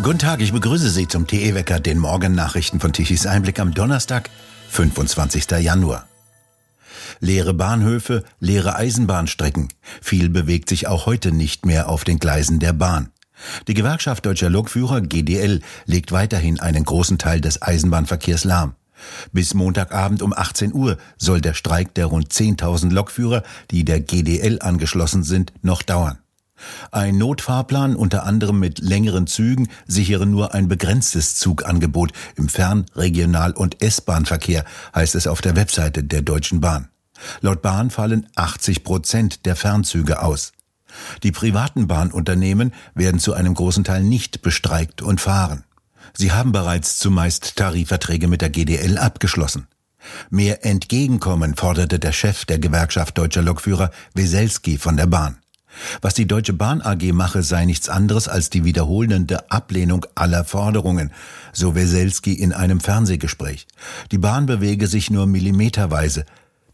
Guten Tag, ich begrüße Sie zum TE-Wecker, den Morgennachrichten von Tichys Einblick am Donnerstag, 25. Januar. Leere Bahnhöfe, leere Eisenbahnstrecken. Viel bewegt sich auch heute nicht mehr auf den Gleisen der Bahn. Die Gewerkschaft Deutscher Lokführer GDL legt weiterhin einen großen Teil des Eisenbahnverkehrs lahm. Bis Montagabend um 18 Uhr soll der Streik der rund 10.000 Lokführer, die der GDL angeschlossen sind, noch dauern. Ein Notfahrplan unter anderem mit längeren Zügen sichere nur ein begrenztes Zugangebot im Fern-, Regional- und S-Bahn-Verkehr, heißt es auf der Webseite der Deutschen Bahn. Laut Bahn fallen 80 Prozent der Fernzüge aus. Die privaten Bahnunternehmen werden zu einem großen Teil nicht bestreikt und fahren. Sie haben bereits zumeist Tarifverträge mit der GDL abgeschlossen. Mehr Entgegenkommen forderte der Chef der Gewerkschaft deutscher Lokführer Weselski von der Bahn. Was die Deutsche Bahn AG mache, sei nichts anderes als die wiederholende Ablehnung aller Forderungen, so Weselski in einem Fernsehgespräch. Die Bahn bewege sich nur millimeterweise.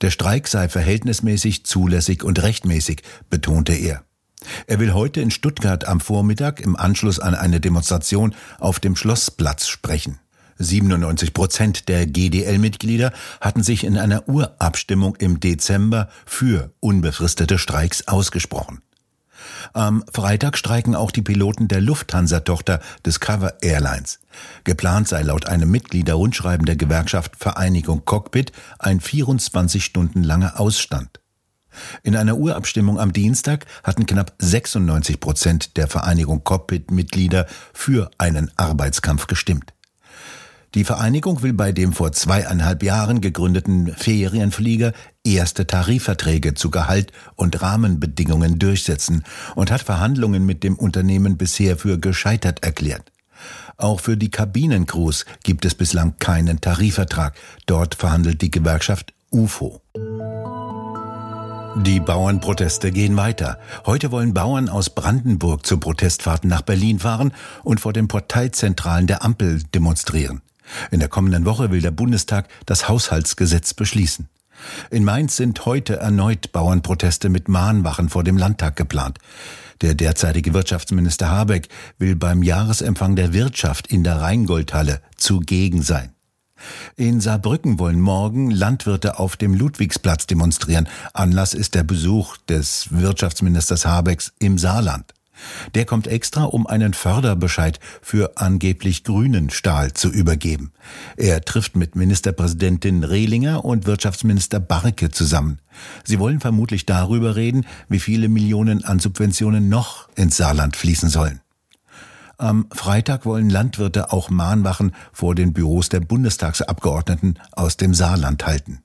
Der Streik sei verhältnismäßig, zulässig und rechtmäßig, betonte er. Er will heute in Stuttgart am Vormittag im Anschluss an eine Demonstration auf dem Schlossplatz sprechen. 97 Prozent der GDL-Mitglieder hatten sich in einer Urabstimmung im Dezember für unbefristete Streiks ausgesprochen. Am Freitag streiken auch die Piloten der Lufthansa-Tochter Discover Airlines. Geplant sei laut einem Mitgliederrundschreiben der Gewerkschaft Vereinigung Cockpit ein 24 Stunden langer Ausstand. In einer Urabstimmung am Dienstag hatten knapp 96 Prozent der Vereinigung Cockpit-Mitglieder für einen Arbeitskampf gestimmt. Die Vereinigung will bei dem vor zweieinhalb Jahren gegründeten Ferienflieger erste Tarifverträge zu Gehalt und Rahmenbedingungen durchsetzen und hat Verhandlungen mit dem Unternehmen bisher für gescheitert erklärt. Auch für die Kabinencrews gibt es bislang keinen Tarifvertrag. Dort verhandelt die Gewerkschaft UFO. Die Bauernproteste gehen weiter. Heute wollen Bauern aus Brandenburg zu Protestfahrten nach Berlin fahren und vor den Parteizentralen der Ampel demonstrieren. In der kommenden Woche will der Bundestag das Haushaltsgesetz beschließen. In Mainz sind heute erneut Bauernproteste mit Mahnwachen vor dem Landtag geplant. Der derzeitige Wirtschaftsminister Habeck will beim Jahresempfang der Wirtschaft in der Rheingoldhalle zugegen sein. In Saarbrücken wollen morgen Landwirte auf dem Ludwigsplatz demonstrieren. Anlass ist der Besuch des Wirtschaftsministers Habecks im Saarland. Der kommt extra, um einen Förderbescheid für angeblich grünen Stahl zu übergeben. Er trifft mit Ministerpräsidentin Rehlinger und Wirtschaftsminister Barke zusammen. Sie wollen vermutlich darüber reden, wie viele Millionen an Subventionen noch ins Saarland fließen sollen. Am Freitag wollen Landwirte auch Mahnwachen vor den Büros der Bundestagsabgeordneten aus dem Saarland halten.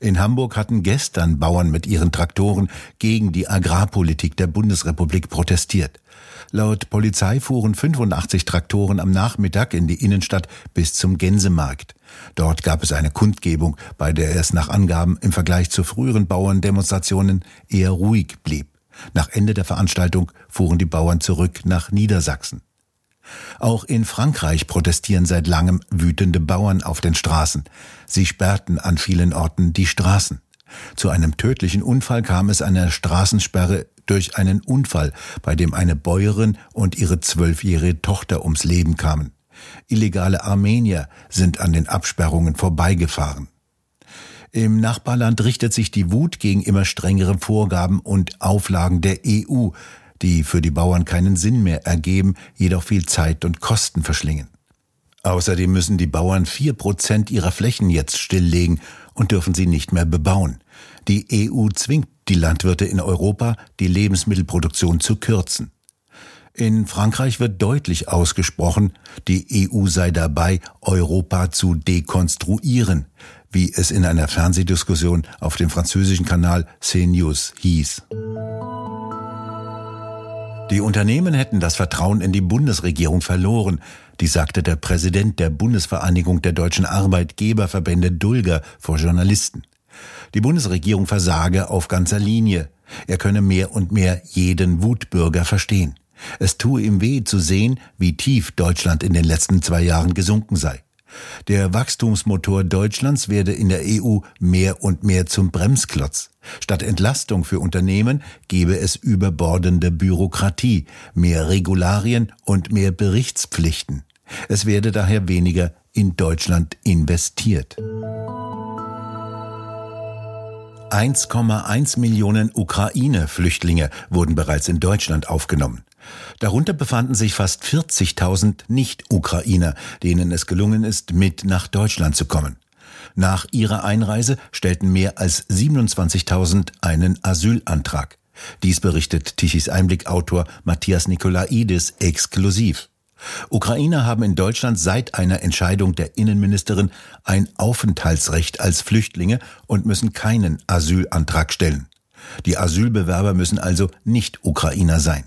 In Hamburg hatten gestern Bauern mit ihren Traktoren gegen die Agrarpolitik der Bundesrepublik protestiert. Laut Polizei fuhren 85 Traktoren am Nachmittag in die Innenstadt bis zum Gänsemarkt. Dort gab es eine Kundgebung, bei der es nach Angaben im Vergleich zu früheren Bauerndemonstrationen eher ruhig blieb. Nach Ende der Veranstaltung fuhren die Bauern zurück nach Niedersachsen. Auch in Frankreich protestieren seit langem wütende Bauern auf den Straßen. Sie sperrten an vielen Orten die Straßen. Zu einem tödlichen Unfall kam es einer Straßensperre durch einen Unfall, bei dem eine Bäuerin und ihre zwölfjährige Tochter ums Leben kamen. Illegale Armenier sind an den Absperrungen vorbeigefahren. Im Nachbarland richtet sich die Wut gegen immer strengere Vorgaben und Auflagen der EU, die für die Bauern keinen Sinn mehr ergeben, jedoch viel Zeit und Kosten verschlingen. Außerdem müssen die Bauern vier Prozent ihrer Flächen jetzt stilllegen und dürfen sie nicht mehr bebauen. Die EU zwingt die Landwirte in Europa, die Lebensmittelproduktion zu kürzen. In Frankreich wird deutlich ausgesprochen, die EU sei dabei, Europa zu dekonstruieren, wie es in einer Fernsehdiskussion auf dem französischen Kanal CNews hieß. Die Unternehmen hätten das Vertrauen in die Bundesregierung verloren, die sagte der Präsident der Bundesvereinigung der deutschen Arbeitgeberverbände Dulger vor Journalisten. Die Bundesregierung versage auf ganzer Linie. Er könne mehr und mehr jeden Wutbürger verstehen. Es tue ihm weh zu sehen, wie tief Deutschland in den letzten zwei Jahren gesunken sei. Der Wachstumsmotor Deutschlands werde in der EU mehr und mehr zum Bremsklotz. Statt Entlastung für Unternehmen gebe es überbordende Bürokratie, mehr Regularien und mehr Berichtspflichten. Es werde daher weniger in Deutschland investiert. 1,1 Millionen Ukraine-Flüchtlinge wurden bereits in Deutschland aufgenommen. Darunter befanden sich fast 40.000 Nicht-Ukrainer, denen es gelungen ist, mit nach Deutschland zu kommen. Nach ihrer Einreise stellten mehr als 27.000 einen Asylantrag. Dies berichtet Tichys Einblick-Autor Matthias Nikolaidis exklusiv. Ukrainer haben in Deutschland seit einer Entscheidung der Innenministerin ein Aufenthaltsrecht als Flüchtlinge und müssen keinen Asylantrag stellen. Die Asylbewerber müssen also nicht Ukrainer sein.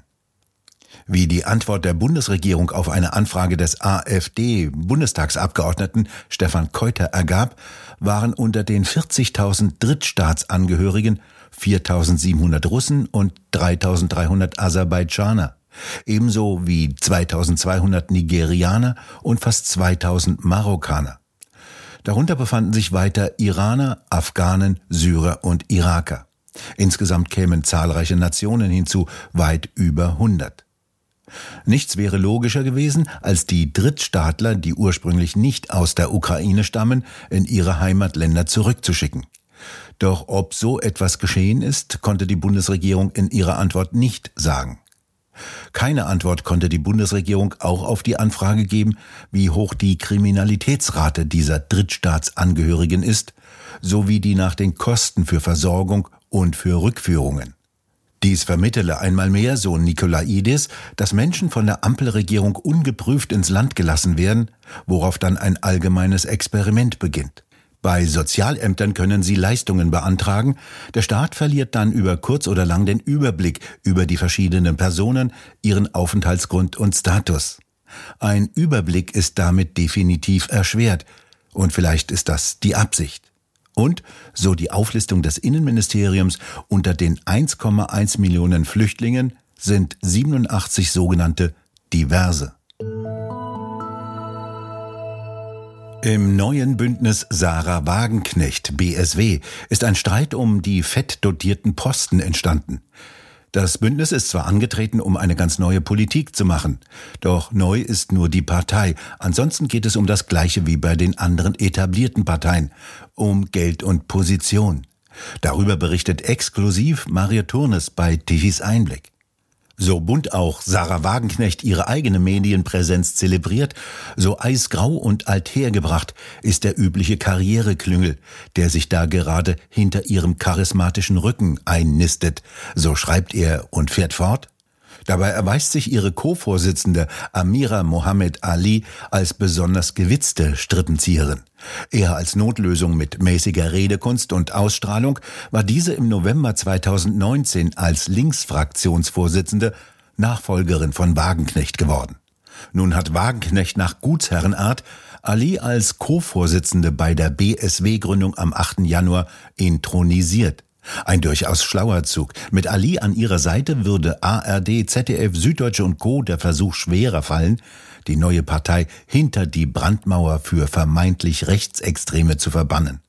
Wie die Antwort der Bundesregierung auf eine Anfrage des AfD-Bundestagsabgeordneten Stefan Keuter ergab, waren unter den 40.000 Drittstaatsangehörigen 4.700 Russen und 3.300 Aserbaidschaner, ebenso wie 2.200 Nigerianer und fast 2.000 Marokkaner. Darunter befanden sich weiter Iraner, Afghanen, Syrer und Iraker. Insgesamt kämen zahlreiche Nationen hinzu, weit über 100. Nichts wäre logischer gewesen, als die Drittstaatler, die ursprünglich nicht aus der Ukraine stammen, in ihre Heimatländer zurückzuschicken. Doch ob so etwas geschehen ist, konnte die Bundesregierung in ihrer Antwort nicht sagen. Keine Antwort konnte die Bundesregierung auch auf die Anfrage geben, wie hoch die Kriminalitätsrate dieser Drittstaatsangehörigen ist, sowie die nach den Kosten für Versorgung und für Rückführungen. Dies vermittele einmal mehr, so Nikolaidis, dass Menschen von der Ampelregierung ungeprüft ins Land gelassen werden, worauf dann ein allgemeines Experiment beginnt. Bei Sozialämtern können sie Leistungen beantragen, der Staat verliert dann über kurz oder lang den Überblick über die verschiedenen Personen, ihren Aufenthaltsgrund und Status. Ein Überblick ist damit definitiv erschwert, und vielleicht ist das die Absicht. Und, so die Auflistung des Innenministeriums, unter den 1,1 Millionen Flüchtlingen sind 87 sogenannte Diverse. Im neuen Bündnis Sarah Wagenknecht BSW ist ein Streit um die fettdotierten Posten entstanden. Das Bündnis ist zwar angetreten, um eine ganz neue Politik zu machen, doch neu ist nur die Partei. Ansonsten geht es um das Gleiche wie bei den anderen etablierten Parteien, um Geld und Position. Darüber berichtet exklusiv Mario Turnes bei Tichys Einblick. So bunt auch Sarah Wagenknecht ihre eigene Medienpräsenz zelebriert, so eisgrau und althergebracht ist der übliche Karriereklüngel, der sich da gerade hinter ihrem charismatischen Rücken einnistet, so schreibt er und fährt fort. Dabei erweist sich ihre Co-Vorsitzende Amira Mohammed Ali als besonders gewitzte Strippenzieherin. Eher als Notlösung mit mäßiger Redekunst und Ausstrahlung war diese im November 2019 als Linksfraktionsvorsitzende Nachfolgerin von Wagenknecht geworden. Nun hat Wagenknecht nach Gutsherrenart Ali als Co-Vorsitzende bei der BSW-Gründung am 8. Januar intronisiert. Ein durchaus schlauer Zug. Mit Ali an ihrer Seite würde ARD, ZDF, Süddeutsche und Co. der Versuch schwerer fallen, die neue Partei hinter die Brandmauer für vermeintlich Rechtsextreme zu verbannen.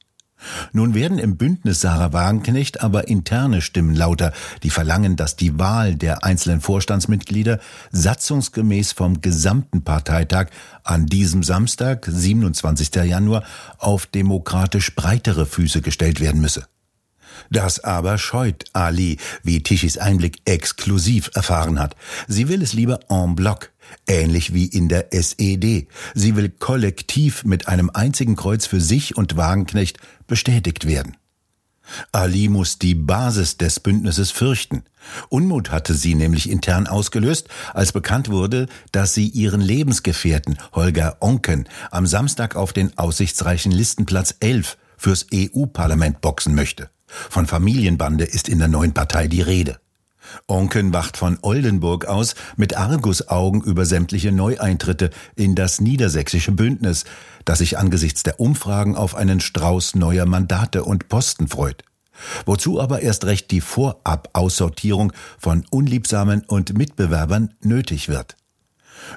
Nun werden im Bündnis Sarah Wagenknecht aber interne Stimmen lauter, die verlangen, dass die Wahl der einzelnen Vorstandsmitglieder satzungsgemäß vom gesamten Parteitag an diesem Samstag, 27. Januar, auf demokratisch breitere Füße gestellt werden müsse. Das aber scheut Ali, wie Tischis Einblick exklusiv erfahren hat. Sie will es lieber en bloc, ähnlich wie in der SED. Sie will kollektiv mit einem einzigen Kreuz für sich und Wagenknecht bestätigt werden. Ali muss die Basis des Bündnisses fürchten. Unmut hatte sie nämlich intern ausgelöst, als bekannt wurde, dass sie ihren Lebensgefährten Holger Onken am Samstag auf den aussichtsreichen Listenplatz 11 fürs EU-Parlament boxen möchte. Von Familienbande ist in der neuen Partei die Rede. Onken wacht von Oldenburg aus mit Argusaugen über sämtliche Neueintritte in das niedersächsische Bündnis, das sich angesichts der Umfragen auf einen Strauß neuer Mandate und Posten freut. Wozu aber erst recht die Vorab-Aussortierung von Unliebsamen und Mitbewerbern nötig wird.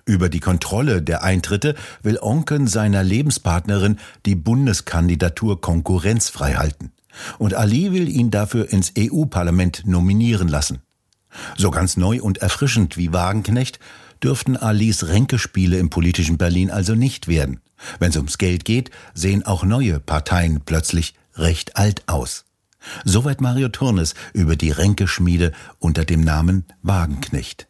Über die Kontrolle der Eintritte will Onken seiner Lebenspartnerin die Bundeskandidatur konkurrenzfrei halten. Und Ali will ihn dafür ins EU-Parlament nominieren lassen. So ganz neu und erfrischend wie Wagenknecht dürften Alis Ränkespiele im politischen Berlin also nicht werden. Wenn es ums Geld geht, sehen auch neue Parteien plötzlich recht alt aus. Soweit Mario Turnes über die Ränkeschmiede unter dem Namen Wagenknecht.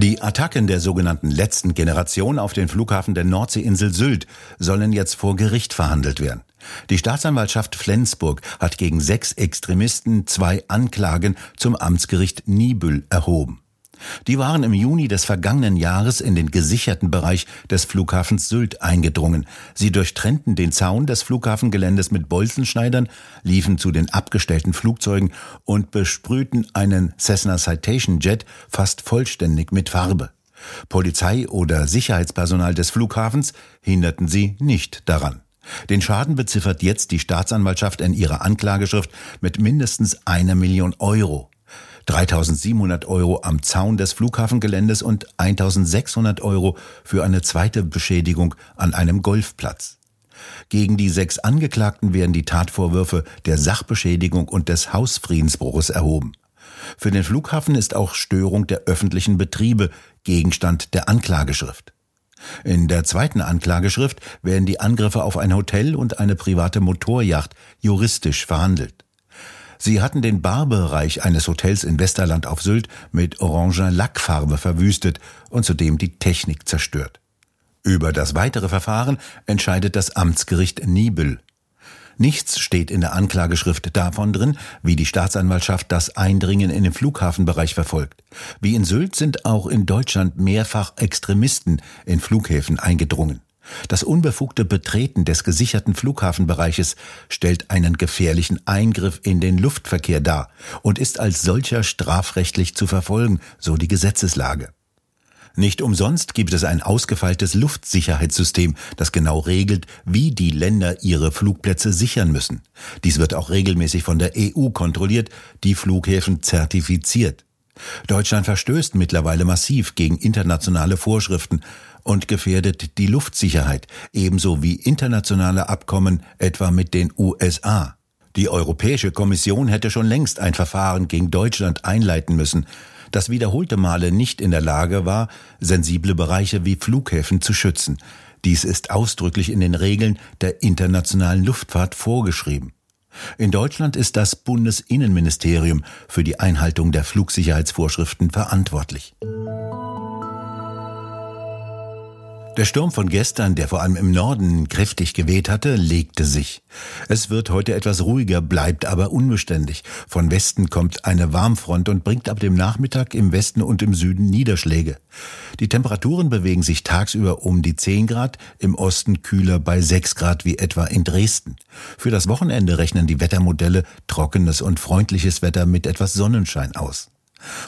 Die Attacken der sogenannten letzten Generation auf den Flughafen der Nordseeinsel Sylt sollen jetzt vor Gericht verhandelt werden. Die Staatsanwaltschaft Flensburg hat gegen sechs Extremisten zwei Anklagen zum Amtsgericht Nibül erhoben. Die waren im Juni des vergangenen Jahres in den gesicherten Bereich des Flughafens Sylt eingedrungen. Sie durchtrennten den Zaun des Flughafengeländes mit Bolzenschneidern, liefen zu den abgestellten Flugzeugen und besprühten einen Cessna Citation Jet fast vollständig mit Farbe. Polizei oder Sicherheitspersonal des Flughafens hinderten sie nicht daran. Den Schaden beziffert jetzt die Staatsanwaltschaft in ihrer Anklageschrift mit mindestens einer Million Euro. 3700 Euro am Zaun des Flughafengeländes und 1600 Euro für eine zweite Beschädigung an einem Golfplatz. Gegen die sechs Angeklagten werden die Tatvorwürfe der Sachbeschädigung und des Hausfriedensbruches erhoben. Für den Flughafen ist auch Störung der öffentlichen Betriebe Gegenstand der Anklageschrift. In der zweiten Anklageschrift werden die Angriffe auf ein Hotel und eine private Motorjacht juristisch verhandelt. Sie hatten den Barbereich eines Hotels in Westerland auf Sylt mit oranger Lackfarbe verwüstet und zudem die Technik zerstört. Über das weitere Verfahren entscheidet das Amtsgericht Nibel. Nichts steht in der Anklageschrift davon drin, wie die Staatsanwaltschaft das Eindringen in den Flughafenbereich verfolgt. Wie in Sylt sind auch in Deutschland mehrfach Extremisten in Flughäfen eingedrungen. Das unbefugte Betreten des gesicherten Flughafenbereiches stellt einen gefährlichen Eingriff in den Luftverkehr dar und ist als solcher strafrechtlich zu verfolgen, so die Gesetzeslage. Nicht umsonst gibt es ein ausgefeiltes Luftsicherheitssystem, das genau regelt, wie die Länder ihre Flugplätze sichern müssen. Dies wird auch regelmäßig von der EU kontrolliert, die Flughäfen zertifiziert. Deutschland verstößt mittlerweile massiv gegen internationale Vorschriften und gefährdet die Luftsicherheit, ebenso wie internationale Abkommen etwa mit den USA. Die Europäische Kommission hätte schon längst ein Verfahren gegen Deutschland einleiten müssen, das wiederholte Male nicht in der Lage war, sensible Bereiche wie Flughäfen zu schützen. Dies ist ausdrücklich in den Regeln der internationalen Luftfahrt vorgeschrieben. In Deutschland ist das Bundesinnenministerium für die Einhaltung der Flugsicherheitsvorschriften verantwortlich. Der Sturm von gestern, der vor allem im Norden kräftig geweht hatte, legte sich. Es wird heute etwas ruhiger, bleibt aber unbeständig. Von Westen kommt eine Warmfront und bringt ab dem Nachmittag im Westen und im Süden Niederschläge. Die Temperaturen bewegen sich tagsüber um die 10 Grad, im Osten kühler bei 6 Grad wie etwa in Dresden. Für das Wochenende rechnen die Wettermodelle trockenes und freundliches Wetter mit etwas Sonnenschein aus.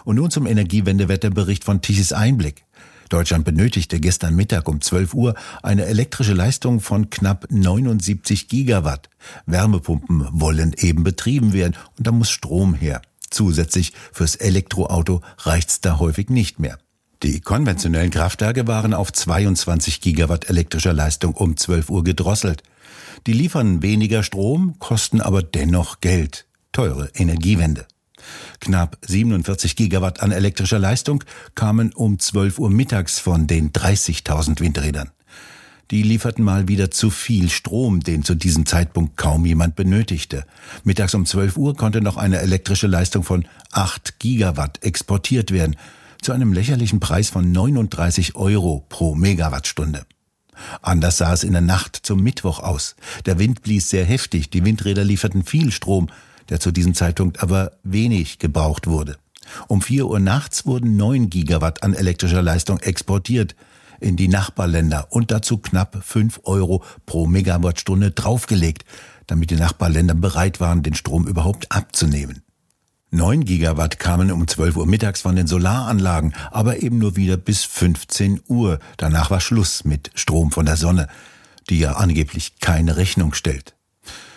Und nun zum Energiewendewetterbericht von Tichys Einblick. Deutschland benötigte gestern Mittag um 12 Uhr eine elektrische Leistung von knapp 79 Gigawatt. Wärmepumpen wollen eben betrieben werden und da muss Strom her. Zusätzlich fürs Elektroauto reicht's da häufig nicht mehr. Die konventionellen Kraftwerke waren auf 22 Gigawatt elektrischer Leistung um 12 Uhr gedrosselt. Die liefern weniger Strom, kosten aber dennoch Geld. Teure Energiewende. Knapp 47 Gigawatt an elektrischer Leistung kamen um 12 Uhr mittags von den 30.000 Windrädern. Die lieferten mal wieder zu viel Strom, den zu diesem Zeitpunkt kaum jemand benötigte. Mittags um 12 Uhr konnte noch eine elektrische Leistung von 8 Gigawatt exportiert werden, zu einem lächerlichen Preis von 39 Euro pro Megawattstunde. Anders sah es in der Nacht zum Mittwoch aus. Der Wind blies sehr heftig, die Windräder lieferten viel Strom, der zu diesem Zeitpunkt aber wenig gebraucht wurde. Um vier Uhr nachts wurden neun Gigawatt an elektrischer Leistung exportiert in die Nachbarländer und dazu knapp fünf Euro pro Megawattstunde draufgelegt, damit die Nachbarländer bereit waren, den Strom überhaupt abzunehmen. Neun Gigawatt kamen um 12 Uhr mittags von den Solaranlagen, aber eben nur wieder bis 15 Uhr. Danach war Schluss mit Strom von der Sonne, die ja angeblich keine Rechnung stellt.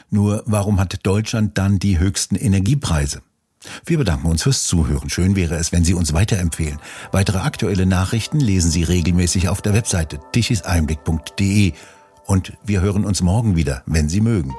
Nur warum hat Deutschland dann die höchsten Energiepreise? Wir bedanken uns fürs Zuhören. Schön wäre es, wenn Sie uns weiterempfehlen. Weitere aktuelle Nachrichten lesen Sie regelmäßig auf der Webseite tichiseinblick.de. Und wir hören uns morgen wieder, wenn Sie mögen.